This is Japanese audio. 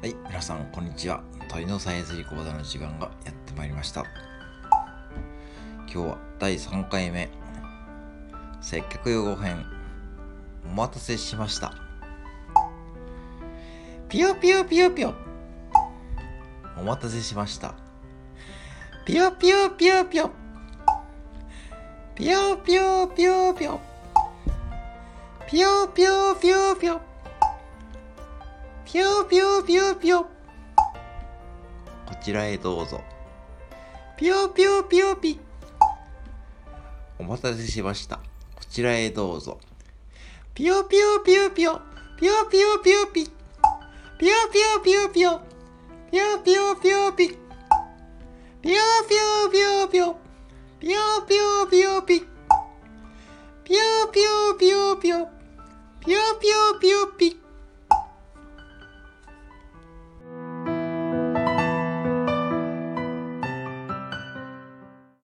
はい、皆さん、こんにちは。鳥のサイエンスリコーダーの時間がやってまいりました。今日は第3回目、接客用語編、お待たせしました。ピヨピヨピヨピヨ。お待たせしました。ピヨピヨピヨピヨ。ピヨピヨピヨピヨ。ピヨピヨピヨピヨ。ピューピューピューピュー。こちらへどうぞ。ピューピューピューピ。お待たせしました。こちらへどうぞ。ピューピューピューピュー。ピューピューピューピ。ピューピューピューピュー。ピューピューピューピ。ピューピューピューピュー。ピューピューピューピ。ピューピューピューピュー。ピューピューピューピュー。